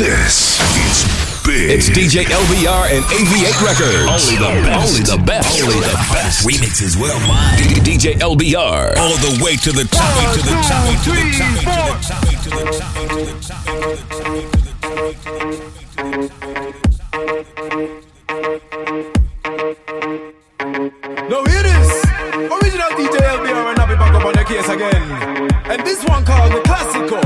This is big. It's DJ LBR and AV8 Records. Only the best. Only the best. Only the best. Remixes worldwide. D- DJ LBR. All the way to the top, to the top, to the top, to the top, to the top, to the top, to the top. Now hear this. Original DJ LBR and I'll be back up on the case again. And this one called the Classico.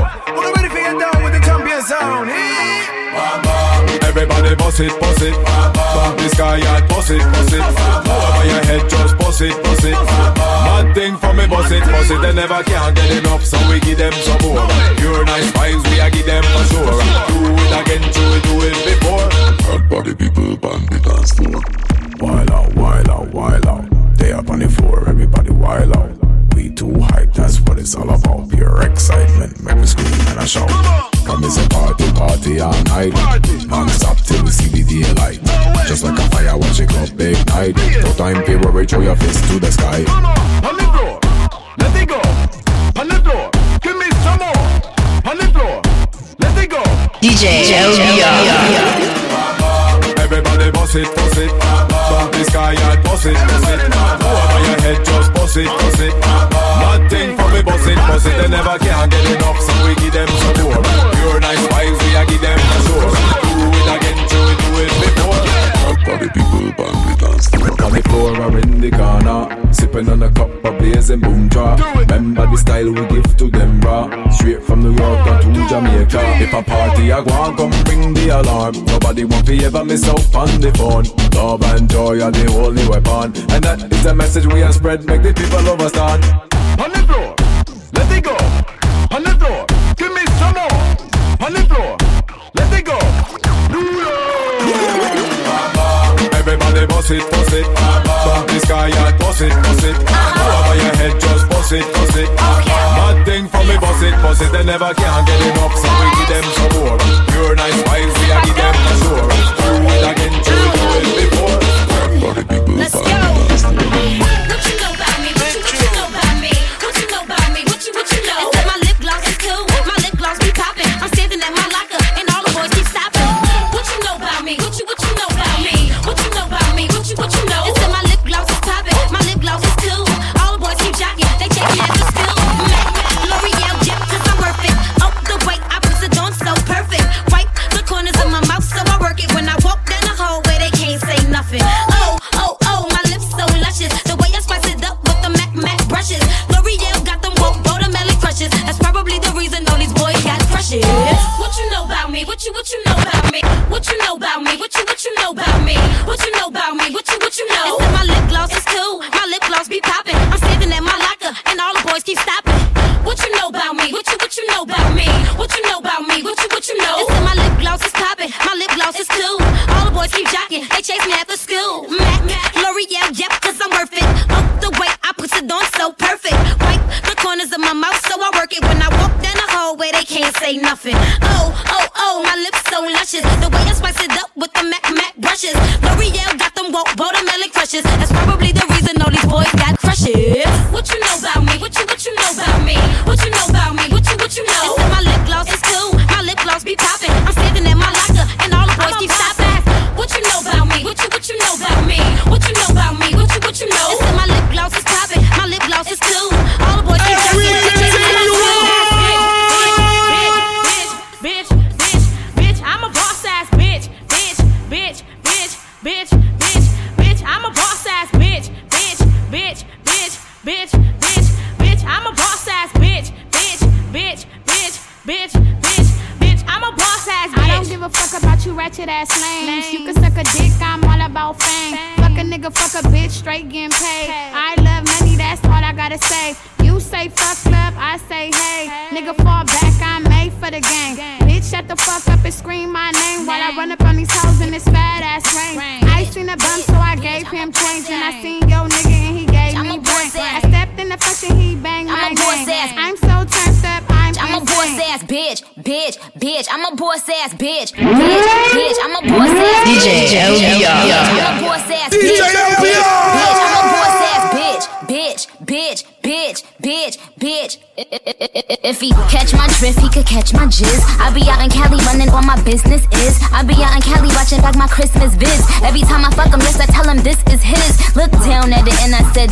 Everybody boss it, boss it. Bump this guy out, boss it, boss it. Over your head, just boss it, boss it. Mad thing for me, boss it, boss it. They never can get enough, so we give them some more. Pure nice vibes, we a give them for sure. Do it again, do it, do it before. Hot body people the dance floor. Wild out, wild out, wild out. They up on the floor, everybody wild out. We too hype, that's what it's all about. Pure excitement, make me scream and I shout. Come it's a party, party all night. Non-stop till we see the daylight. Just like a fire, watch it go big night. No time to worry, throw your fist to the sky. On the floor, let it go. On the floor, give me some more. On the floor, let it go. DJ LBR. Everybody boss it, boss it. Bump this guy out, boss it, boss it. Over your head, just boss it, boss it. Mad thing for me, boss it, boss it. They never can get enough, so we give them some more. Pure nice vibes, we a give them for sure. Do it again, do it, do it Hot people on the dance floor. On the floor or in the corner, sipping on a cup of blazing boom jar. Remember the style we give to them raw. Straight from New York down to Jamaica. If a party I go on, come ring the alarm. Nobody want to ever miss out on the phone. Love and joy are the only weapon, and that is the message we have spread. Make the people understand. On the floor, let it go. On the floor, Guy out, boss it, boss it. Over your head, just boss it, boss it. Mad thing for me, boss it, boss it. They never can get enough, so we give them some more. Pure nice vibes, we a give them for sure.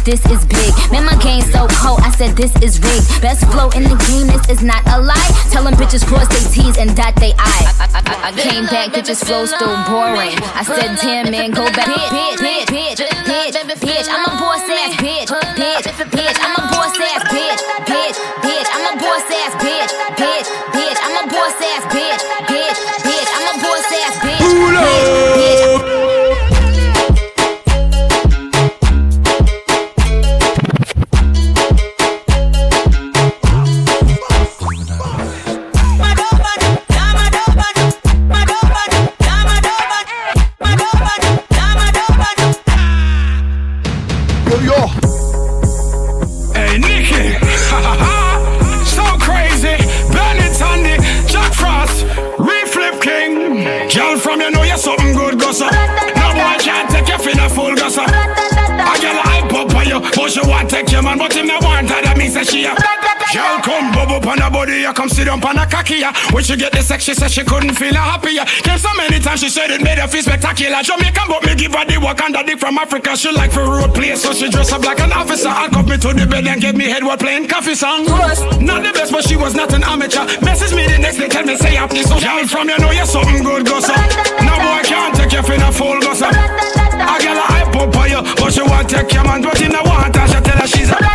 This is big. Man, my game so cold, I said this is rigged. Best flow in the game, this is not a lie. Tell them bitches cross they T's and dot they I. I, I, I came back, bitches flow still boring. I said, damn man, go back. Bitch, bitch, bitch, bitch, bitch, bitch. I'm a boss couldn't feel her happier. Came so many times, she said it made her feel spectacular. Jamaican, but me give her the work and the dick from Africa. She like for road play, so she dress up like an officer. I cup me to the bed and give me head while playing coffee song. Not the best, but she was not an amateur. Message me the next day, tell me say up this. So girl from you know you're something good, gossa. No boy can't take you for the full gossa. A girl a hype up on you, but she want take your man, but you know want her. She tell her she's a.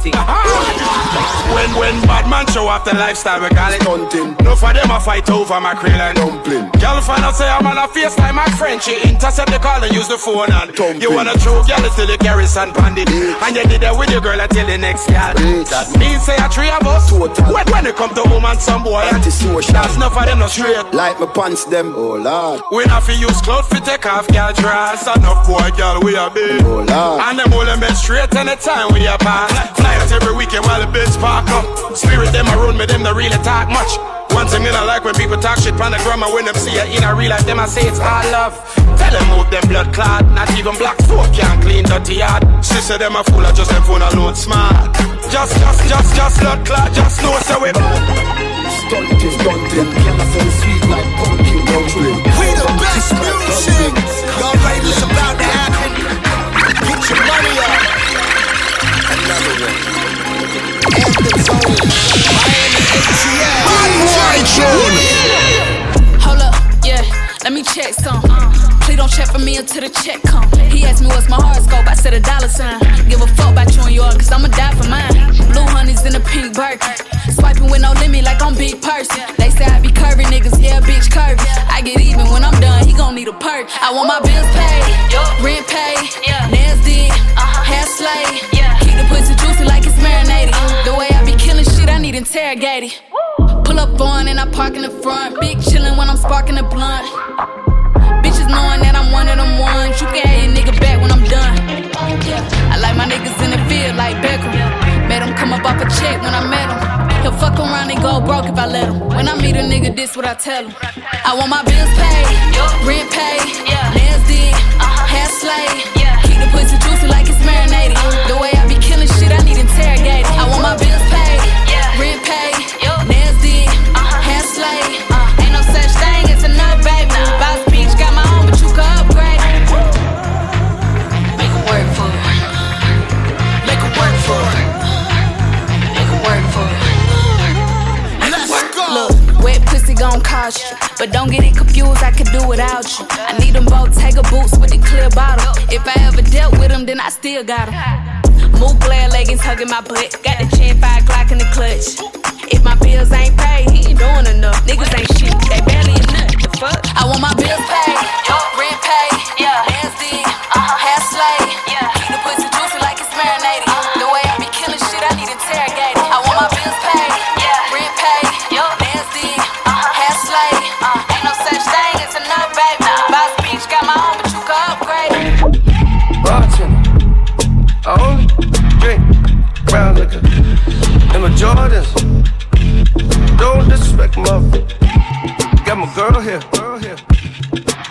thing. When when bad man show off the lifestyle, we call it hunting. No for them a fight over my krill and dumpling. Girl find out say I'm on a face like my friend. She intercept the call and use the phone and You wanna true girl it's still the garrison bandit. And you did that with your girl until the next girl. That means say a three of us. When, when it come to woman, some boy. That's enough for them no straight. Like my pants them, oh lord. We not fi use clothes fi take off girl dress Enough boy girl we a big Oh lord. And them all them bed straight anytime we a pass Every weekend while the bitch park up Spirit them around me them don't really talk much One thing not like when people talk shit pon the grammar When them see it in a real life them I say it's all love Tell them move them blood clot Not even black folk can clean dirty yard Sister them a fool I just them phone alone smart Just just just just blood clot Just know so we Stunting, stunting. I feel sweet like pumpkin. Dumpling. We the best music. Y'all ready? It's about to happen. Get your money up. Another one. Hold up, yeah, let me check some. Please don't check for me until the check come. He asked me what's my horoscope, I said a dollar sign. Give a fuck about you and yours, cause I'ma die for mine. Blue honey's in a pink Birkin. Swiping with no limit like I'm big person. They say I be curvy, niggas, yeah, bitch curvy. I get even when I'm done, he gon' need a perk. I want my bills paid, rent paid, nails did, hair slayed. Keep the pussy juicy like marinated. The way I be killing shit, I need interrogated. Pull up on and I park in the front. Big chillin' when I'm sparking the blunt. Bitches knowing that I'm one of them ones. You can have your nigga back when I'm done. I like my niggas in the field like Beckham. Made him come up off a check when I met him. He'll fuck around and go broke if I let him. When I meet a nigga, this what I tell him. I want my bills paid, rent paid, nails did, uh-huh. hair slayed. Keep the pussy juicy like it's marinated. The way I be killing shit, I need interrogated. I want my bills paid, rent paid, gon' you. But don't get it confused, I could do without you. I need them both Tiger boots with the clear bottom. If I ever dealt with them, then I still got them. Glare leggings hugging my butt. Got the chin five Glock in the clutch. If my bills ain't paid, he ain't doing enough. Niggas ain't shit, they barely nut. The fuck? I want my bills paid, rent paid, here.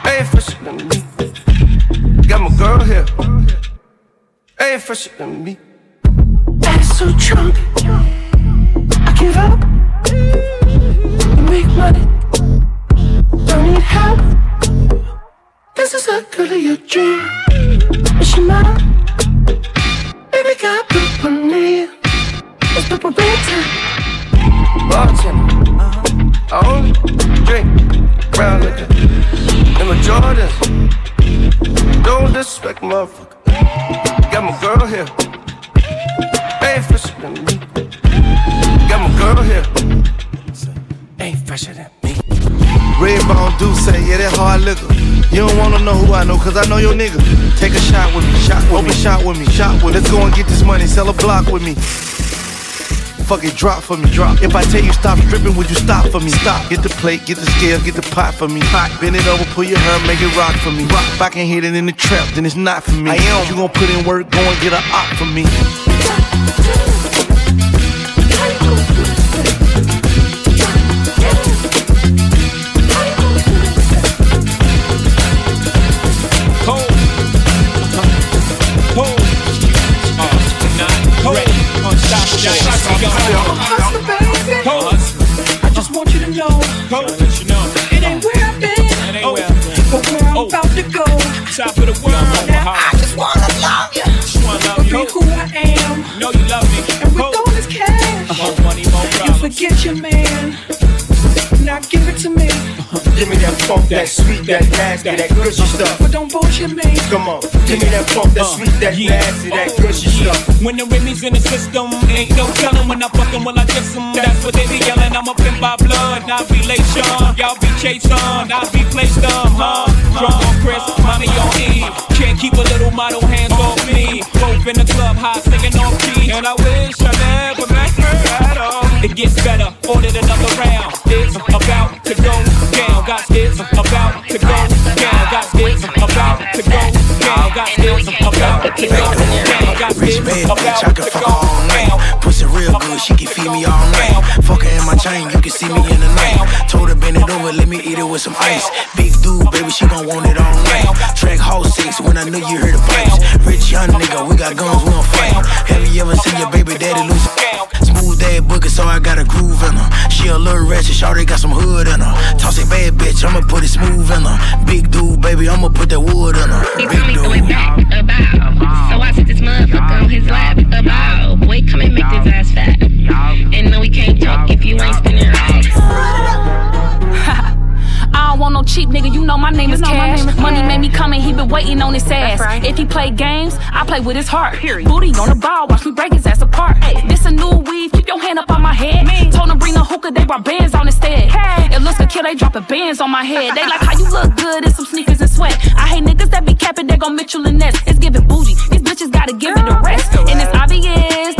Ain't fresher than me. Got my girl here. Ain't fresher than me. Ass so drunk. I give up. You make money. Don't need help. This is a girl of your dream. Is she mine? Baby got on me. It's purple bedtime. Bartender. I only drink brown liquor. And my Jordans. Don't disrespect motherfucker. Got my girl here. Ain't fresher than me. Got my girl here. Ain't fresher than me. Red Bone do say, yeah, that hard liquor. You don't wanna know who I know, cause I know your nigga. Take a shot with me, shot with Open me. shot with me, shot with me. Let's go and get this money, sell a block with me. Fuck it, drop for me, drop. If I tell you stop stripping, would you stop for me? Stop. Get the plate, get the scale, get the pot for me. Pot. Bend it over, pull your hair, make it rock for me. Rock. If I can hit it in the trap, then it's not for me. I am. You gon' put in work, go and get a op for me. That that nasty, that gushy uh-huh. stuff. But don't bullshit me. Come on, give me that funk, that sweet, that nasty, that uh-huh. gushy stuff. When the Remy's in the system, ain't no telling when I fucking will I kiss 'em. That's what they be yelling. I'm up in my blood, not relation. Y'all be chased on, I be placed on, huh? Drunk on Chris, mommy on Eve. Can't keep a little model hands off me. Both in the club, high singing on key. And I wish I never met her at all. It gets better, ordered another round. It's about to go down. Got it's about to go down. Got it's about to go down. Got it's about to go down. Rich bad bitch, I can fuck all night. Pussy real good, she can feed me all night. Fuck her in my chain, you can see me in the night. Told her bend it over, let me eat it with some ice. Big dude, baby, she gon' want it all night. Track house six when I knew you heard the pipes. Rich young nigga, we got guns, we don't fight. Have you ever seen your baby daddy lose? Smooth dad boogie, so I got a groove in her. She a little ratchet, shawty got some hood in her. Toss it bad bitch, I'ma put it smooth in her. Big dude, baby, I'ma put that wood in her. He told me throw it back about. So I sit this motherfucker on his lap about. Boy, come and make this ass fat. And no, we can't talk if you ain't spinning racks. I don't want no cheap nigga, you know my name is Cash. Money made me come and he been waiting on his ass. If he play games, I play with his heart. Booty on the ball, watch me break his ass apart. This a new weave, keep your hand up on my head. Me. Told him bring the hookah, they brought bands on instead. It looks could kill, they dropping bands on my head. They like how you look good in some sneakers and sweat. I hate niggas that be capping, they gon' Mitchell and Ness. It's giving booty, these bitches gotta give it a rest. And it's obvious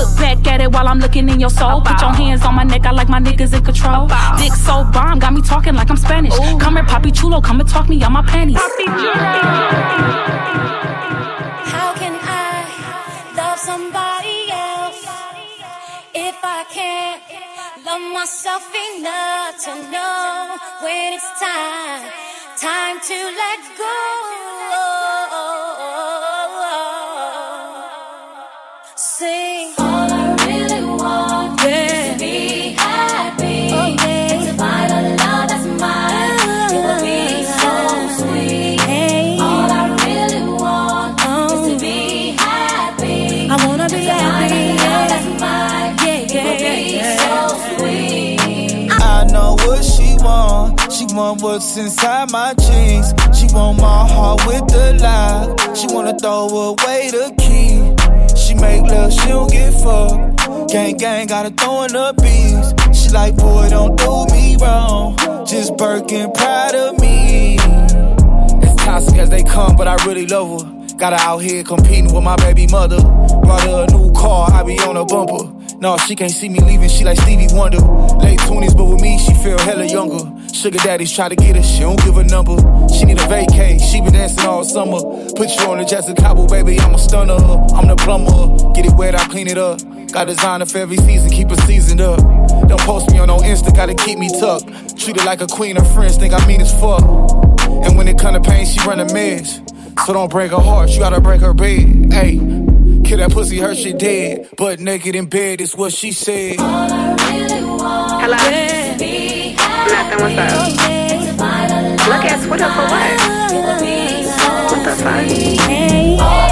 look back at it while I'm looking in your soul. Put your hands on my neck, I like my niggas in control. Dick so bomb, got me talking like I'm Spanish. Come here, Papi Chulo, come and talk me on my panties. How can I love somebody else if I can't love myself enough to know when it's time, time to let go? Want. What's inside my jeans. She want my heart with the lock. She wanna throw away the key. She make love, she don't get fucked. Gang gang, gotta throw in the beats. She like, boy, don't do me wrong. Just Birkin, proud of me. Toxic as they come, but I really love her. Got her out here competing with my baby mother. Brought her a new car, I be on a bumper. No, she can't see me leaving, she like Stevie Wonder. Late 20s, but with me, she feel hella younger. Sugar daddies try to get her, she don't give a number. She need a vacay, she been dancing all summer. Put you on the Jessica Cabo, baby, I'm a stunner. I'm the plumber, get it wet, I clean it up. Got designer for every season, keep it seasoned up. Don't post me on no insta got to keep me tucked. Treated like a queen, her friends think I mean as fuck. And when it come to pain, she run a mess. So don't break her heart, you gotta break her bed. Hey, kill that pussy, her shit dead. But naked in bed is what she said. Hello? Nothing, what's up? Look at Twitter for what? What the fuck?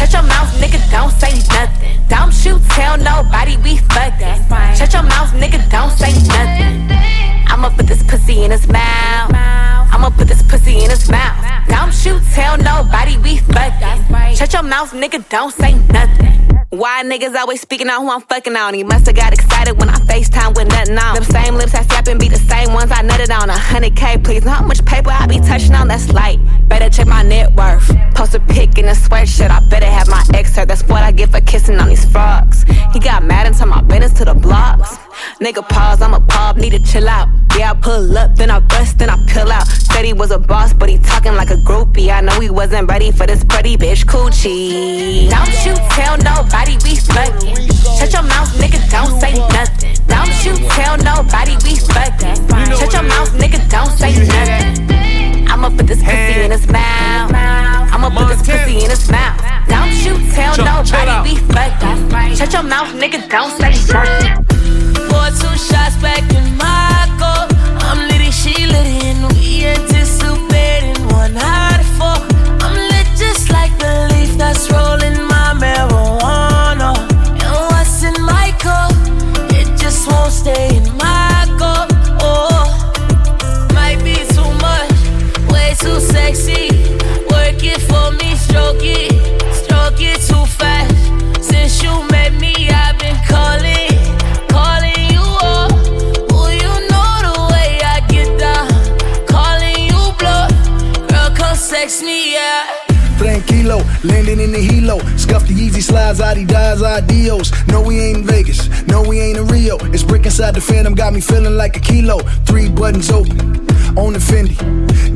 Shut your mouth, nigga, don't say nothing. Don't you tell nobody we fucking. Shut your mouth, nigga, don't say nothing. I'ma put this pussy in his mouth. I'ma put this pussy in his mouth. Don't you tell nobody we fucking. Shut your mouth, nigga, don't say nothing. Why niggas always speaking on who I'm fucking on? He musta got excited when I FaceTime with nothing on. Them same lips I slap and be the same ones I nutted on. A hundred K, please. Know how much paper I be touching on? That's light. Better check my net worth. Post a pic in a sweatshirt. I better have my ex hurt. That's what I get for kissing on these frogs. He got mad and told my business to the blogs. Nigga pause, I'm a pub, need to chill out. Yeah, I pull up, then I bust, then I pill out. Said he was a boss, but he talking like a groupie. I know he wasn't ready for this pretty bitch coochie. Don't you tell nobody we fucking. Shut your mouth, nigga, don't say nothing. Don't you tell nobody we fucking. Shut your mouth, nigga, don't say nothing. I'ma put this pussy in his mouth. I'ma put this pussy in his mouth. Don't you tell nobody we fucking. Shut your mouth, nigga, don't say nothing. Pour two shots back in my cup. I'm litty, she litty, and we anticipating one hot four. I'm lit just like the leaf that's rolling me feeling like a kilo. Three buttons open. On the Fendi,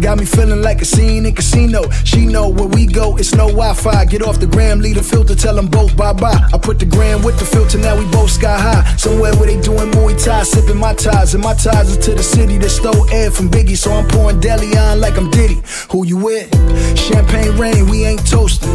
got me feeling like a scene in casino. She know where we go, it's no Wi-Fi. Get off the gram, leave the filter, tell them both bye-bye. I put the gram with the filter, now we both sky high. Somewhere where they doing Muay Thai, sipping mai tais, and my ties are to the city that stole air from Biggie. So I'm pouring DeLeón like I'm Diddy. Who you with? Champagne rain, we ain't toasting.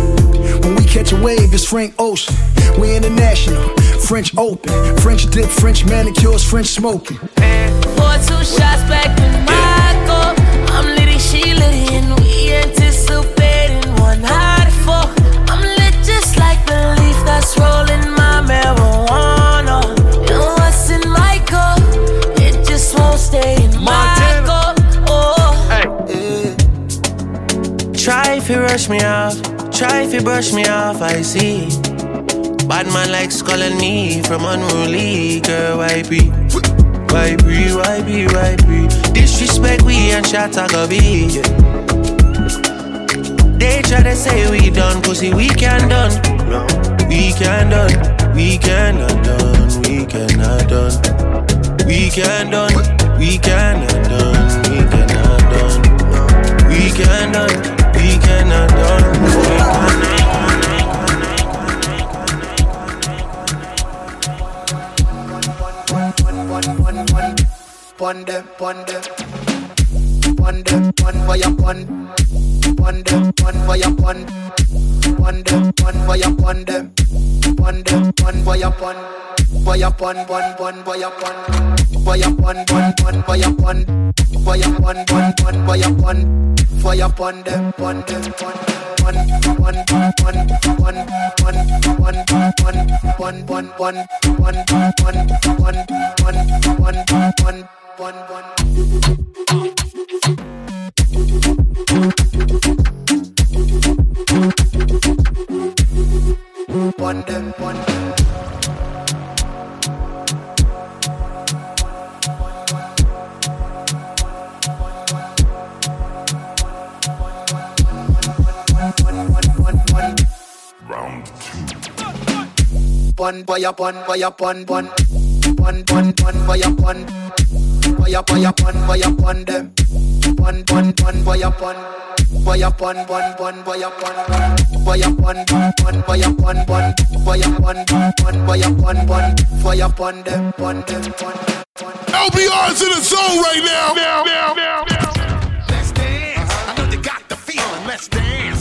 When we catch a wave, it's Frank Ocean. We international, French open, French dip, French manicures, French smoking. Pour two shots back in my cup. I'm litty, she litty, and we anticipating one hot four. I'm lit just like the leaf that's rolling my marijuana. And what's in my cup? It just won't stay in my cup. Oh. Try if you rush me off, try if you brush me off, I see. Bad man likes calling me from unruly, girl, why be? Why be, why be, why be? Disrespect we and I go be. They try to say we done, pussy we can done. No, we can done, we cannot done, we cannot done. We can done, we cannot done, pon Bun, boya, LBR's in the zone right now. Let's dance. I know you got the feeling. Let's dance.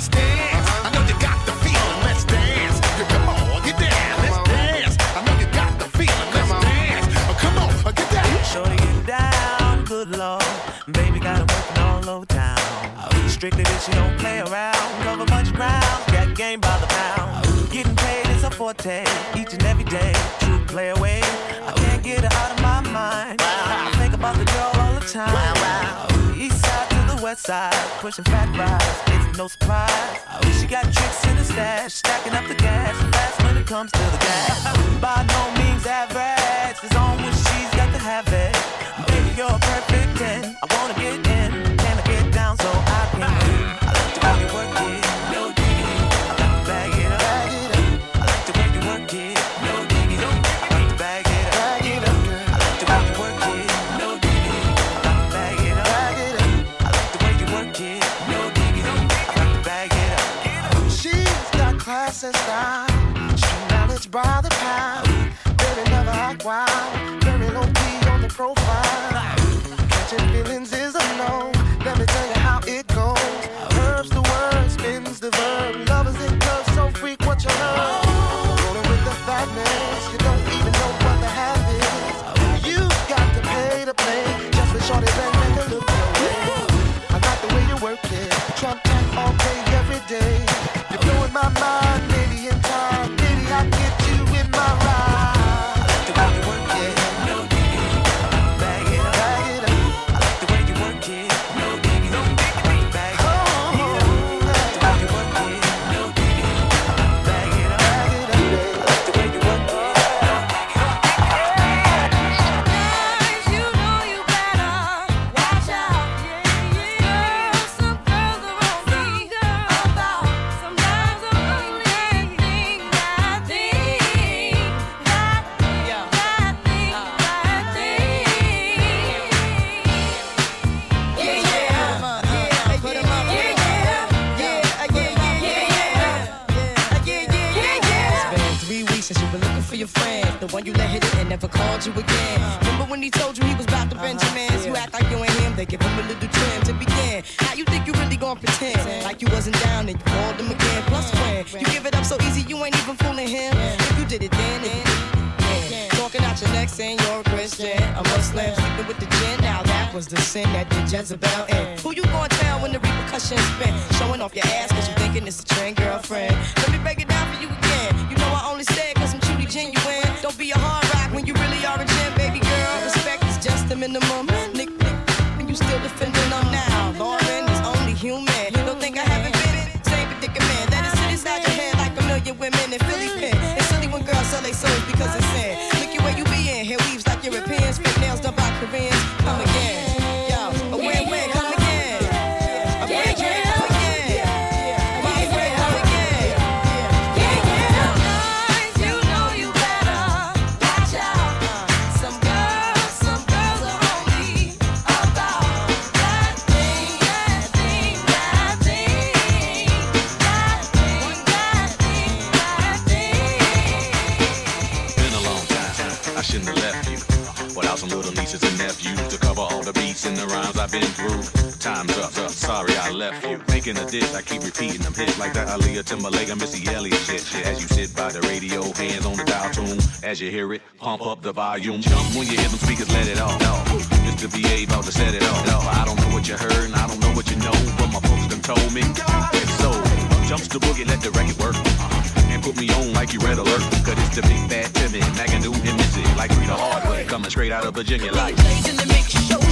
Let's dance. I know you got the feeling. Let's dance. Come on, get down. Let's dance. I know you got the feeling. Let's dance. Oh, come on, uh, get down. Shorty get down, good lord. Baby got working all over town. Strictly bitch, she don't play around. Cover much ground, got game by the pound. Getting paid is a forte, each and every day. True play away, I can't get her out of my mind. I think about the girl all the time. East side to the west side, pushing fat rides, it's no surprise. She got tricks in the stash, stacking up the cash, fast when it comes to the gas. By no means average, it's on when she's got to have it. Baby, you're perfect 10. I wanna get in, can I get down so style. She managed by the pound. Baby never act wild. Very low key on the profile. Catching feelings you're a Christian, a Muslim, sleeping with the gin. Now that was the sin that did Jezebel in. Who you gonna tell when the repercussions spin? Showing off your ass cause you thinking it's a trend, girlfriend. Let me break it down for you again. You know I only said cause I'm truly genuine. Don't be a hard rock when you really are a gem, baby girl. Respect is just the minimum. I keep repeating them hits like that Aaliyah Timbaland Missy Elliott shit. As you sit by the radio, hands on the dial tune. As you hear it, pump up the volume. Jump when you hear them speakers, let it off. No, Mr. BA about to set it off. No, I don't know what you heard and I don't know what you know, but my folks done told me. It's so jumps the boogie, let the record work. Uh-huh. And put me on like you red alert. Cause it's the big bad Timmy, Magadoo and Missy, like Rita Hardway, coming straight out of Virginia like. I'm right, but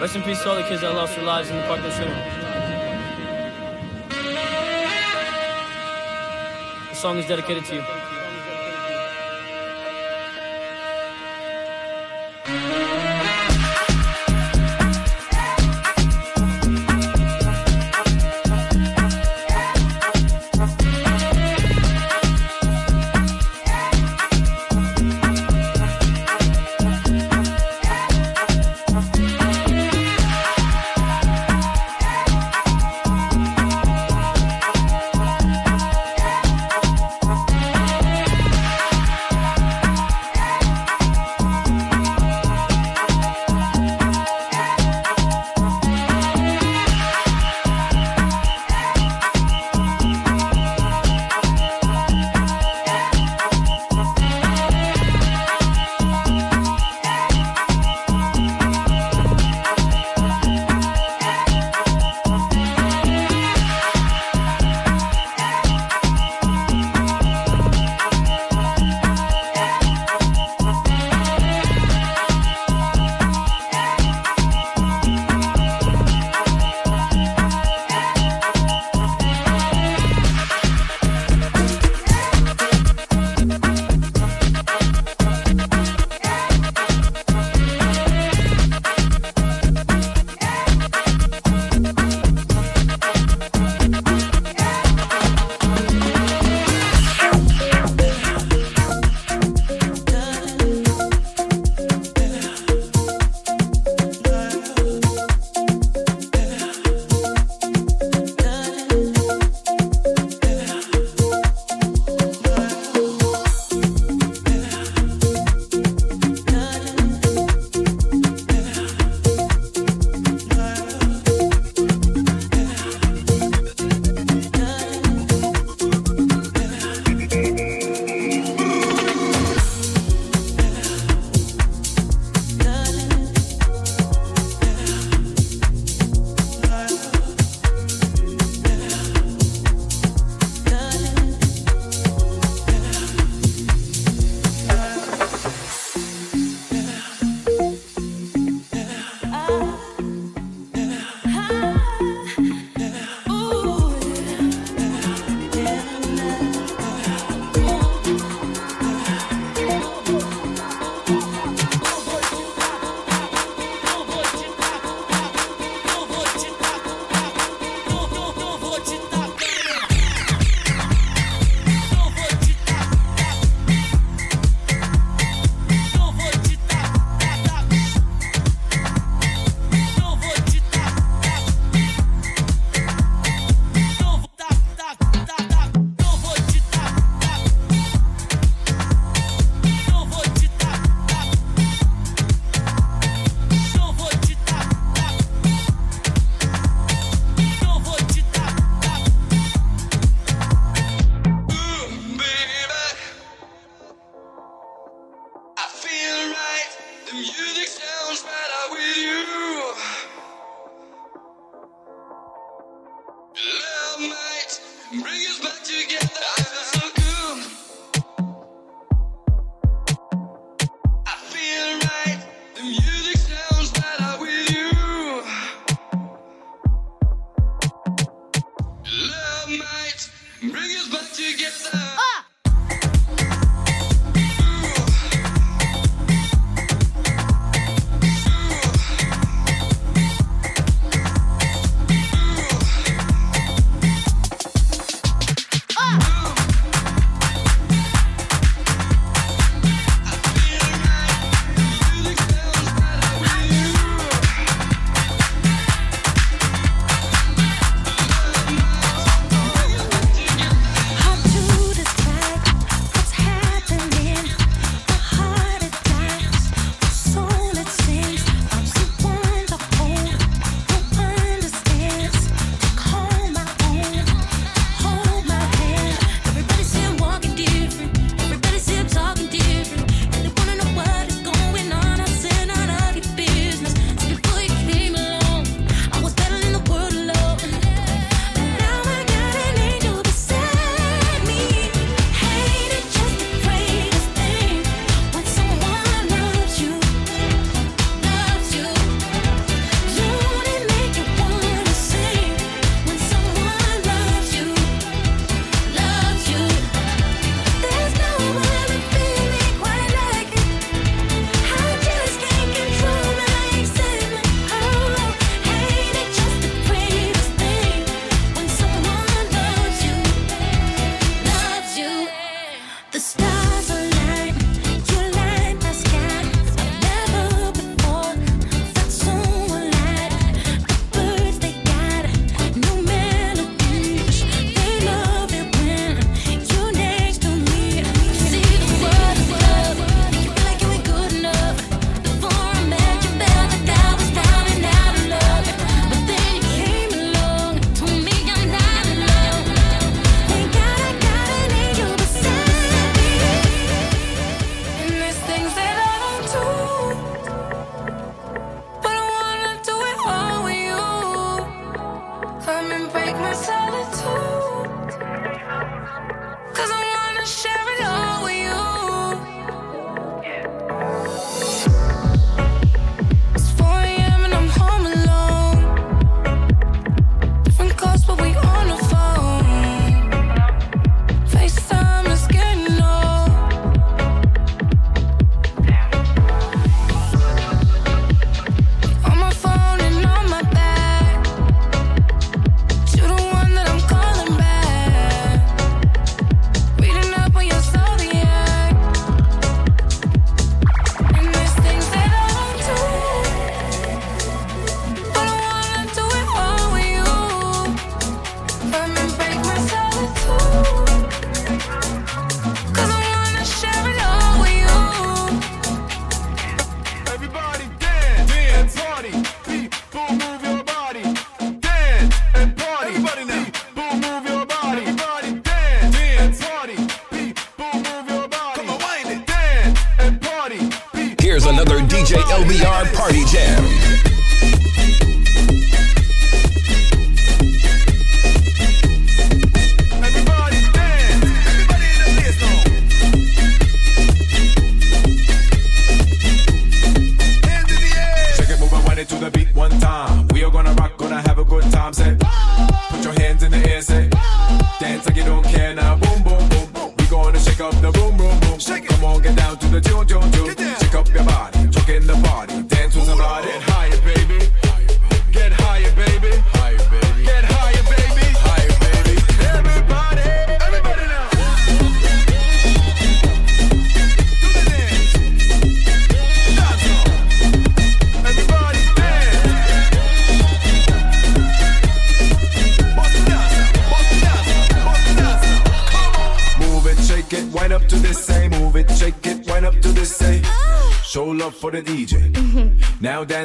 Rest in peace to all the kids that lost their lives in the parkland shooting. The song is dedicated to you.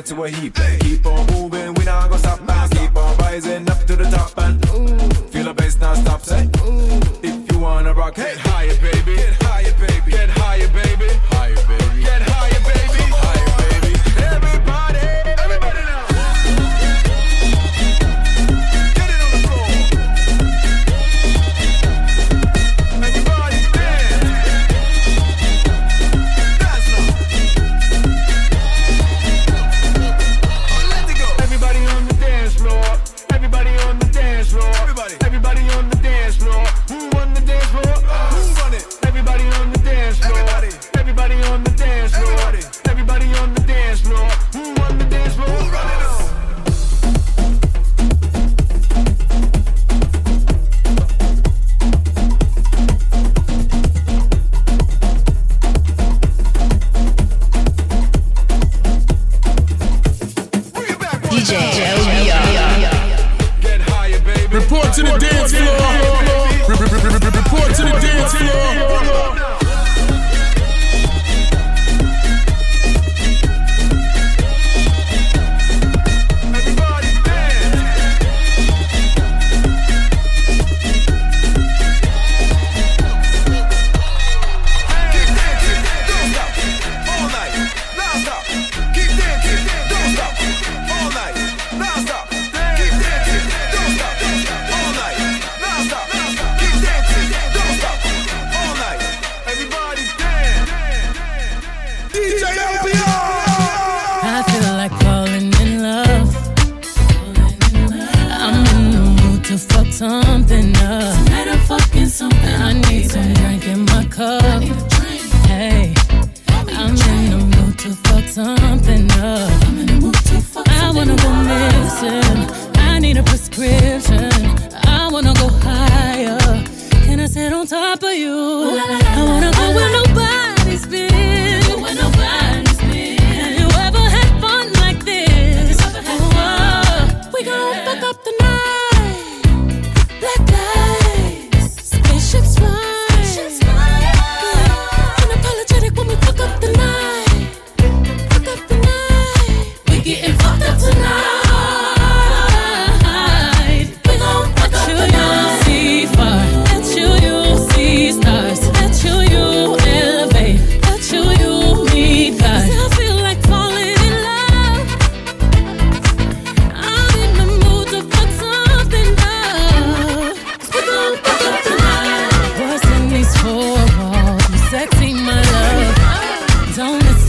To what he play. Keep on moving, Report to the dance floor. Report to the dance floor.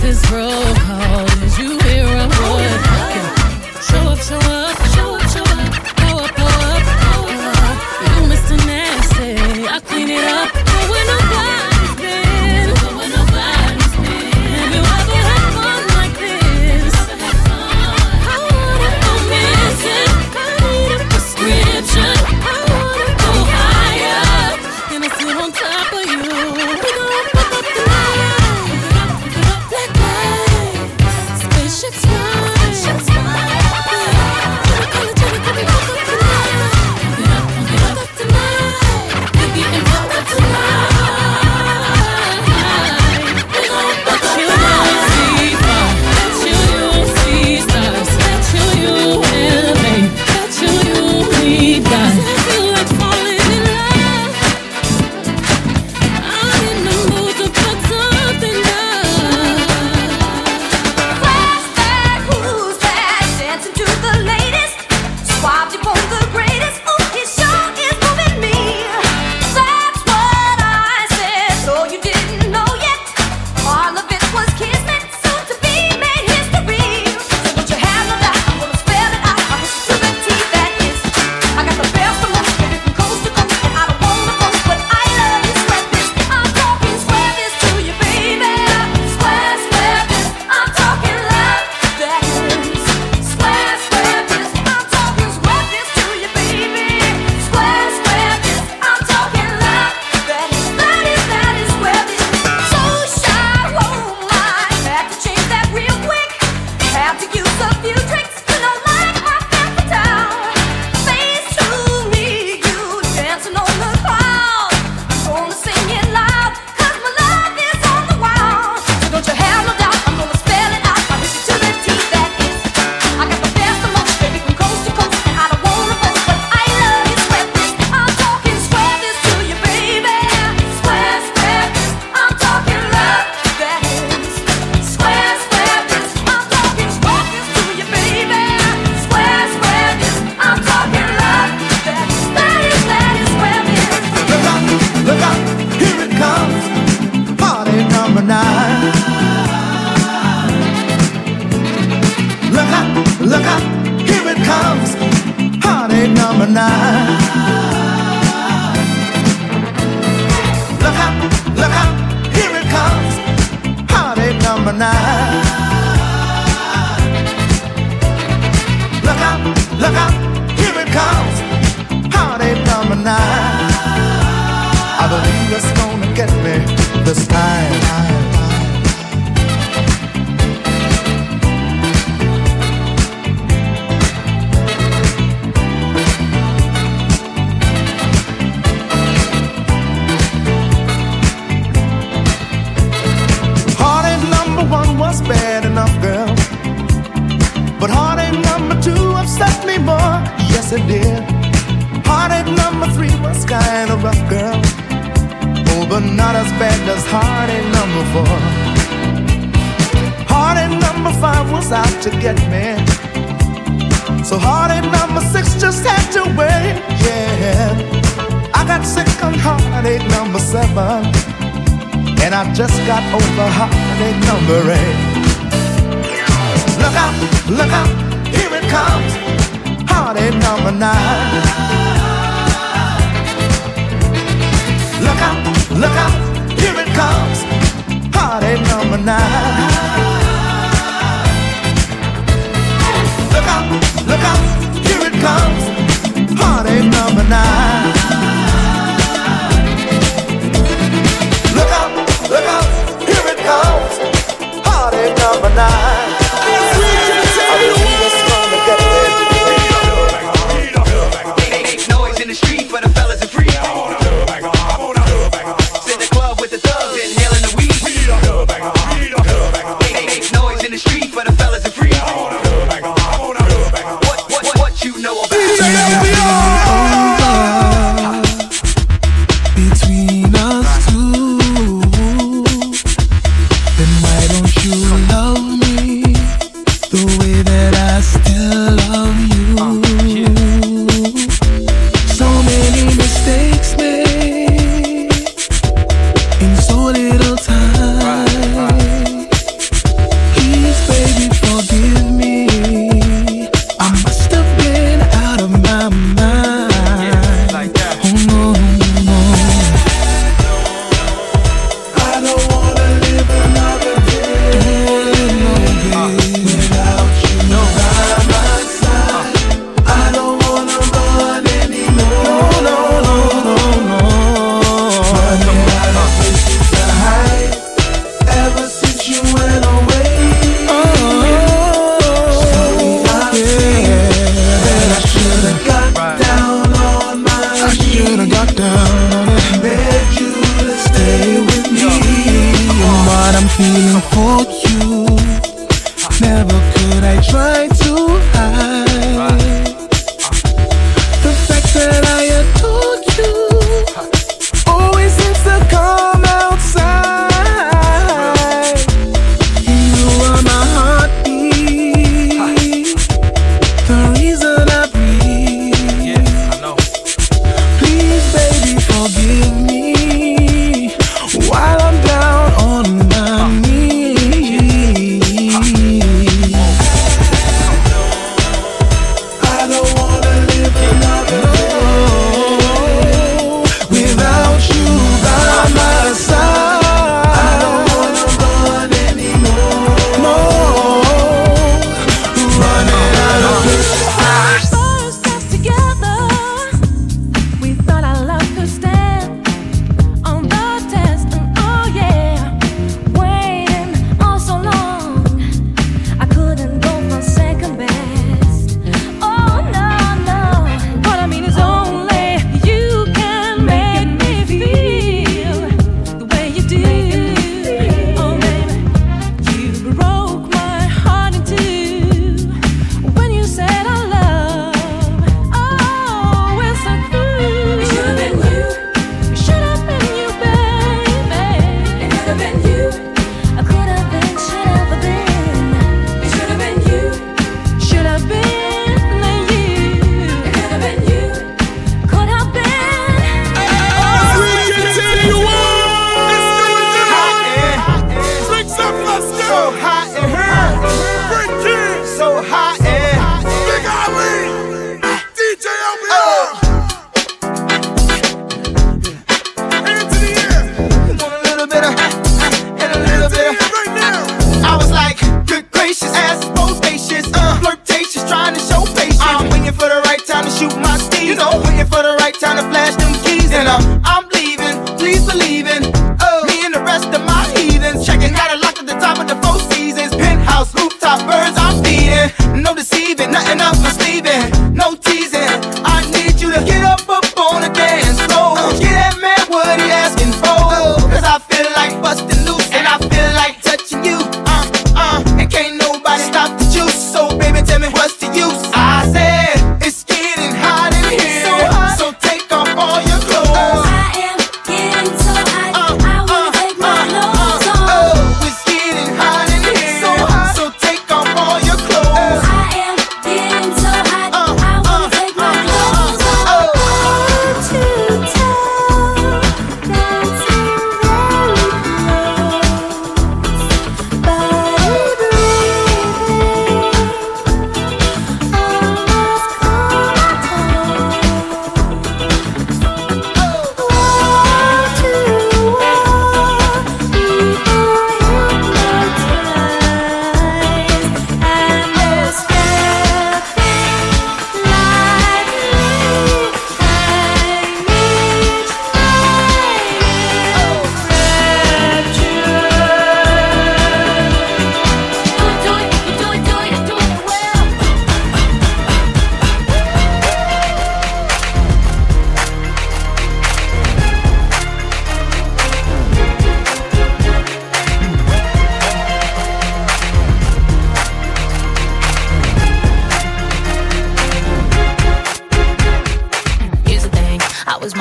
is broke Sunday number eight. Look out, look out, here it comes, party number nine. Look out, look out, here it comes, party number nine. Look out, look out, here it comes, party number nine. Havana. for you.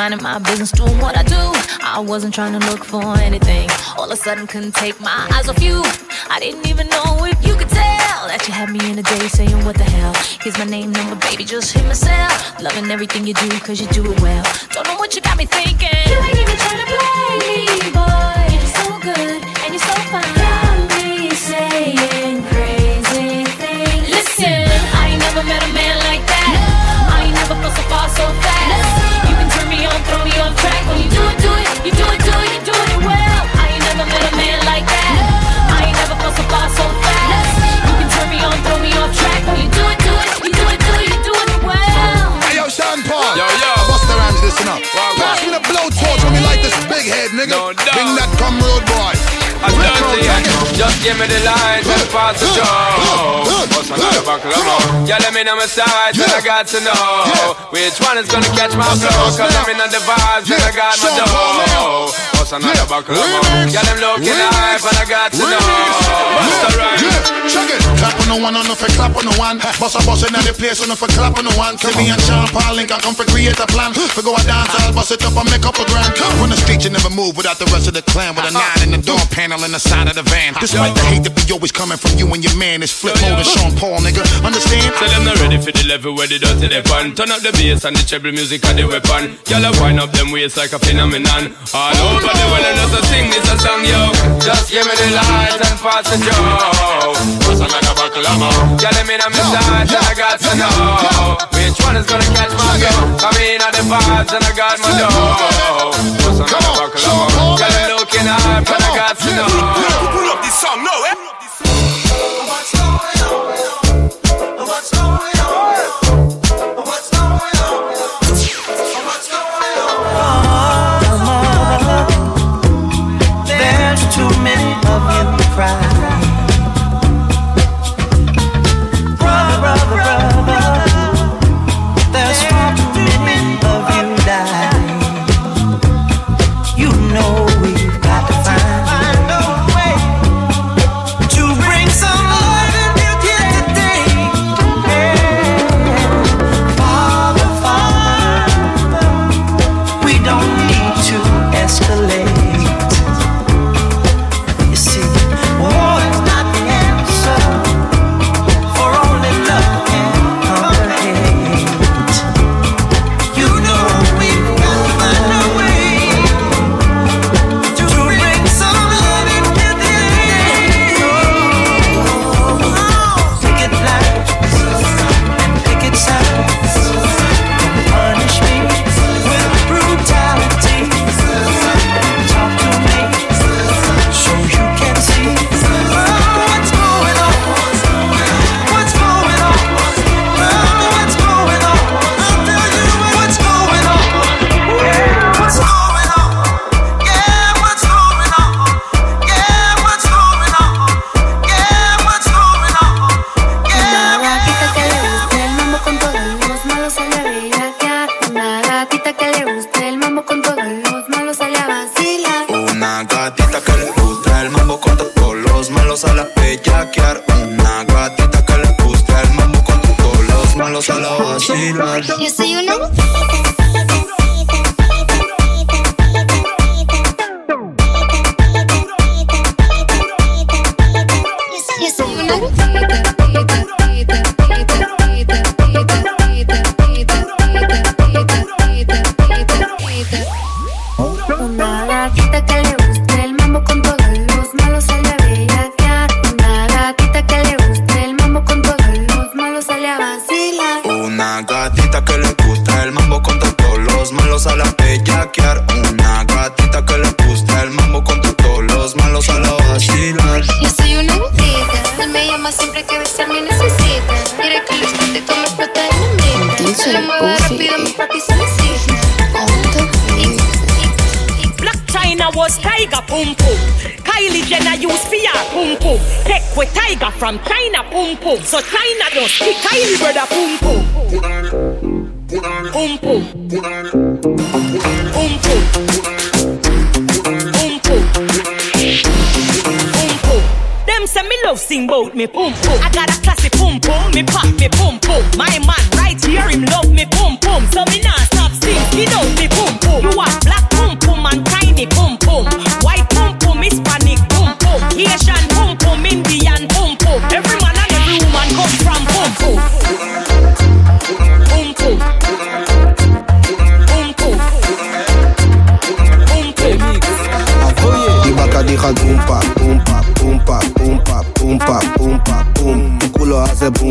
Minding my business, doing what I do. I wasn't trying to look for anything. All of a sudden, couldn't take my eyes off you. I didn't even know if you could tell that you had me in a day saying, What the hell? Here's my name, number, baby, just hit my cell. Loving everything you do, cause you do it well. Don't know what you got me thinking. You ain't even trying to play me, boy. You're so good and you're so fine. Got me saying crazy things. Listen, I ain't never met a man like that. I ain't never felt so far so fast. Big head, nigga. Bring that come road boy. I dirty and just give me the light and pass the. What's another buckle of more? Yeah, let me know my sides and I got to know which one is gonna catch my flow. Cause I'm in the vibes and I got my dough. Another buckle of more? Yeah, them looking hype and I got to know. The? Check it. Clap on no one, on no for clap on no one. Boss a boss in the place, on no for clap on no one. See me and Sean Paul link, I come for create a plan. For go a dance, I'll bust it up and make up a grand. On the street, you never move without the rest of the clan. With a uh-huh. nine in the door panel in the side of the van. Uh-huh. Despite the hate that be always coming from you and your man, it's flip mode and Sean Paul, nigga. Understand? Tell them not ready for the level where they dirty they fun. Turn up the bass and the treble music and the weapon. Y'all wind up them waist like a phenomenon. All over the world and just sing this a song, yo. Just give me the light and pass the joe. What's another buckle of more? Y'all let me know my sides and I got to know which one is gonna catch my go. Come in at the vibes and I got my dough. What's another buckle of more? Y'all them looking hype and I got to know. Pull up this song now, eh?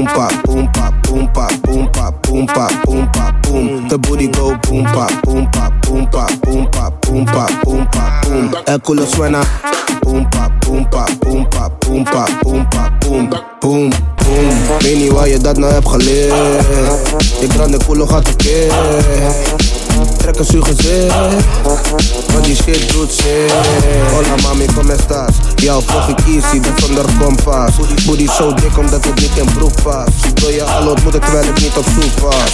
boom boom pa boom pa boom pa boom pa boom pa boom. The booty go boom pa, boom pa, boom pa, boom pa, boom pa, boom pa, boom. El culo suena, boom pa, boom pa, boom pa, boom pa, boom pa, boom, boom, boom. Weet niet waar je dat nou hebt geleerd. Je brand culo gaat verkeerd. Trek een gezicht. Want die shit doet zeer Hola mami, como estás? Jou volg ik easy, ben zonder kompas Booty zo dik omdat het niet in broek past Wil je al ontmoeten terwijl ik niet op zoek was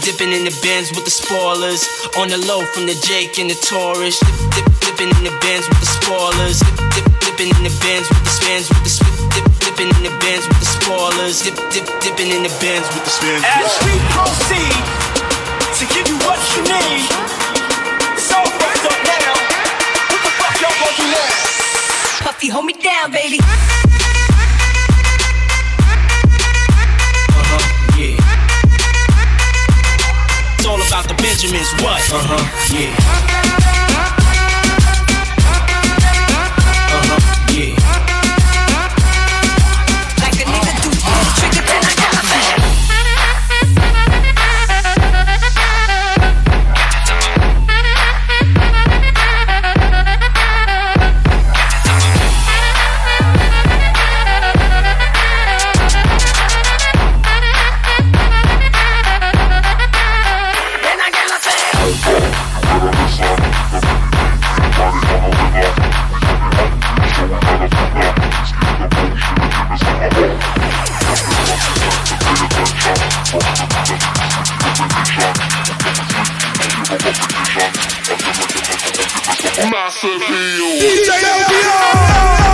dipping in the bins with the spoilers? On the low from the Jake and the Taurus. Dip, dip, dipping in the bins with the spoilers. Dip, dip, dipping in the bins with the spins with the spit. Dip, dipping in the bins with the spoilers. Dip, dip, dipping in the bins with the spins. As we proceed to give you what you need, it's all wrapped up now. What the fuck y'all gonna do now? Puffy, hold me down, baby. About the Benjamins, what? Uh-huh, yeah. Massive DJ, LBR.